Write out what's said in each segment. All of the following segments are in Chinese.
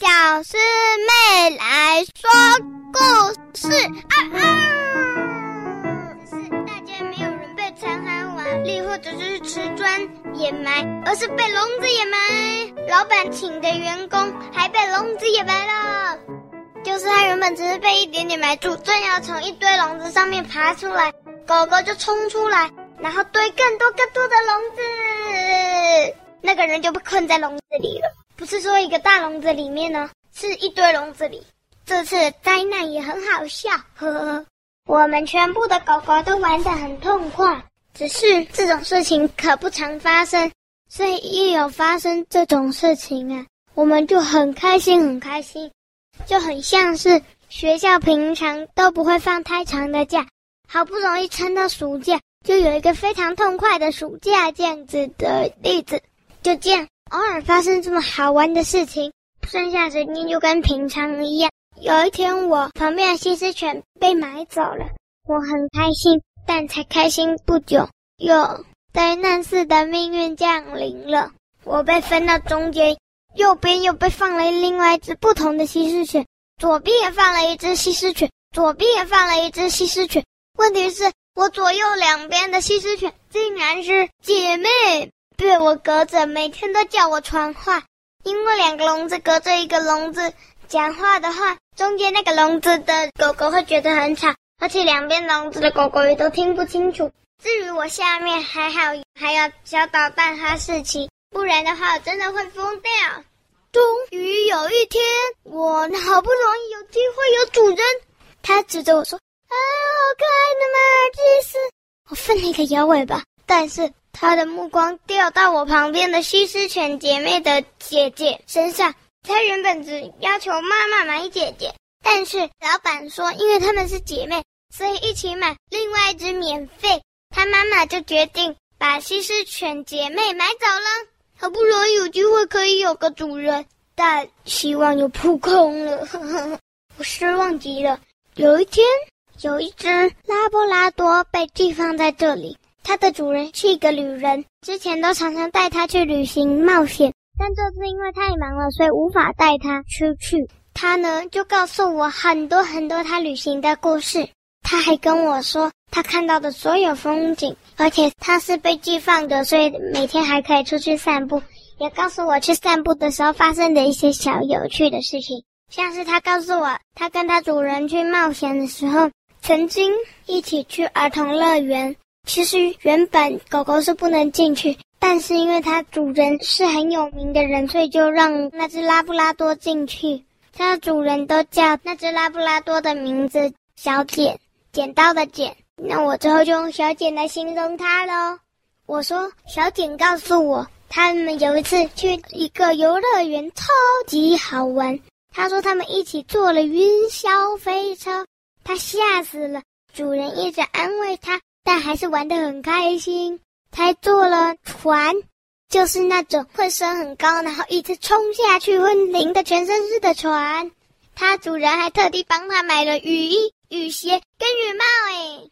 小师妹来说故事啊啊！只是大家没有人被残骸瓦砾或者是瓷砖掩埋，而是被笼子掩埋。老板请的员工还被笼子掩埋了，就是他原本只是被一点点埋住，正要从一堆笼子上面爬出来，狗狗就冲出来，然后堆更多更多的笼子，那个人就被困在笼子里了。是说一个大笼子里面呢，是一堆笼子里。这次灾难也很好笑，呵呵。我们全部的狗狗都玩得很痛快，只是这种事情可不常发生，所以一有发生这种事情啊，我们就很开心，很开心，就很像是学校平常都不会放太长的假，好不容易撑到暑假，就有一个非常痛快的暑假这样子的例子，就这样。偶尔发生这么好玩的事情，剩下时间就跟平常一样。有一天，我旁边的西施犬被买走了，我很开心，但才开心不久，又灾难似的命运降临了。我被分到中间，右边又被放了另外一只不同的西施犬，左边也放了一只西施犬，左边也放了一只西施犬。问题是，我左右两边的西施犬竟然是姐妹。被我隔着，每天都叫我传话，因为两个笼子隔着一个笼子讲话的话，中间那个笼子的狗狗会觉得很吵，而且两边笼子的狗狗也都听不清楚。至于我下面还好，还有小捣蛋哈士奇，不然的话我真的会疯掉。终于有一天，我好不容易有机会有主人，他指着我说：“啊，好可爱的马尔济斯！”我奋力的摇尾巴，但是。他的目光掉到我旁边的西施犬姐妹的姐姐身上。他原本只要求妈妈买姐姐，但是老板说，因为他们是姐妹，所以一起买，另外一只免费。他妈妈就决定把西施犬姐妹买走了。好不容易有机会可以有个主人，但希望又扑空了，呵呵，我失望极了。有一天，有一只拉布拉多被寄放在这里。它的主人是一个旅人，之前都常常带它去旅行冒险，但这次因为太忙了，所以无法带它出去。他呢就告诉我很多很多他旅行的故事，他还跟我说他看到的所有风景，而且他是被寄放的，所以每天还可以出去散步。也告诉我去散步的时候发生的一些小有趣的事情，像是他告诉我他跟他主人去冒险的时候，曾经一起去儿童乐园。其实原本狗狗是不能进去，但是因为它主人是很有名的人，所以就让那只拉布拉多进去。它的主人都叫那只拉布拉多的名字小剪，剪刀的剪。那我之后就用小剪来形容它喽。我说小剪告诉我，他们有一次去一个游乐园，超级好玩。他说他们一起坐了云霄飞车，他吓死了。主人一直安慰他。但还是玩得很开心，才坐了船，就是那种会升很高，然后一直冲下去会淋得全身湿的船。他主人还特地帮他买了雨衣、雨鞋跟雨帽。诶，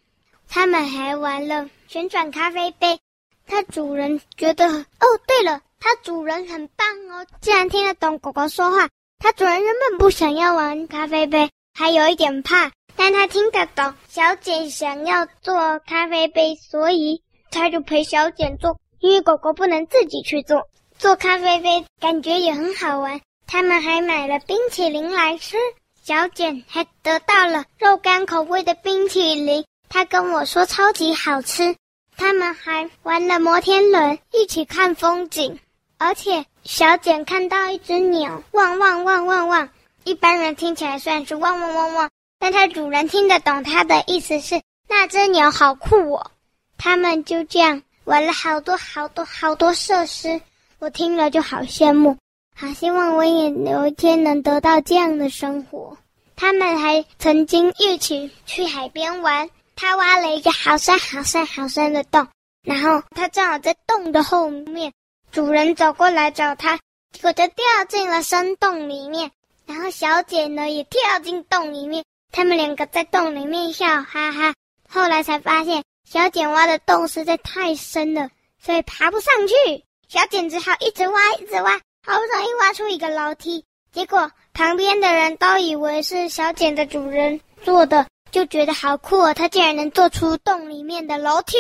他们还玩了旋转咖啡杯。他主人觉得哦，对了，他主人很棒哦，竟然听得懂狗狗说话。他主人原本不想要玩咖啡杯，还有一点怕。但他听得懂，小简想要做咖啡杯，所以他就陪小简做。因为狗狗不能自己去做，做咖啡杯感觉也很好玩。他们还买了冰淇淋来吃，小简还得到了肉干口味的冰淇淋，他跟我说超级好吃。他们还玩了摩天轮，一起看风景，而且小简看到一只鸟，汪汪汪汪汪。一般人听起来算是汪汪汪汪。但它主人听得懂，它的意思是那只鸟好酷哦。他们就这样玩了好多好多好多设施，我听了就好羡慕，好希望我也有一天能得到这样的生活。他们还曾经一起去海边玩，他挖了一个好深好深好深的洞，然后他正好在洞的后面，主人走过来找他，结果就掉进了深洞里面，然后小姐呢也跳进洞里面。他们两个在洞里面笑哈哈，后来才发现小简挖的洞实在太深了，所以爬不上去。小简只好一直挖，一直挖，好不容易挖出一个楼梯，结果旁边的人都以为是小简的主人做的，就觉得好酷哦！他竟然能做出洞里面的楼梯。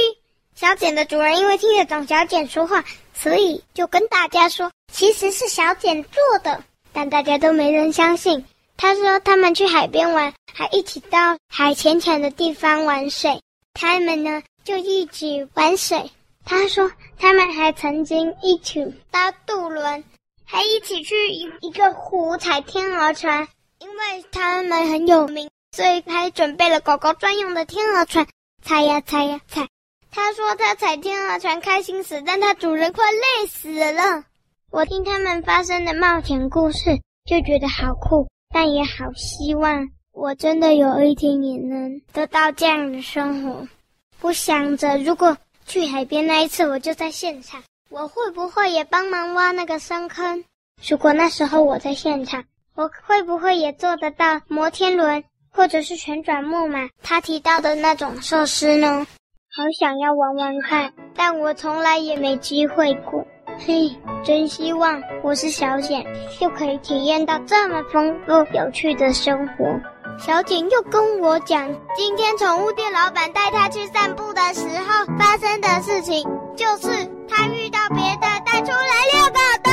小简的主人因为听得懂小简说话，所以就跟大家说，其实是小简做的。但大家都没人相信。他说他们去海边玩，还一起到海浅浅的地方玩水。他们呢就一起玩水。他说他们还曾经一起搭渡轮。还一起去一一个湖踩天鹅船，因为他们很有名，所以还准备了狗狗专用的天鹅船，踩呀踩呀踩。他说他踩天鹅船开心死，但他主人快累死了。我听他们发生的冒险故事，就觉得好酷，但也好希望我真的有一天也能得到这样的生活。我想着，如果去海边那一次，我就在现场。我会不会也帮忙挖那个深坑？如果那时候我在现场，我会不会也做得到摩天轮，或者是旋转木马？他提到的那种设施呢？好想要玩玩看，但我从来也没机会过。嘿，真希望我是小简，就可以体验到这么丰富有趣的生活。小简又跟我讲，今天宠物店老板带他去散步的时候发生的事情，就是。他遇到别的带出来遛狗。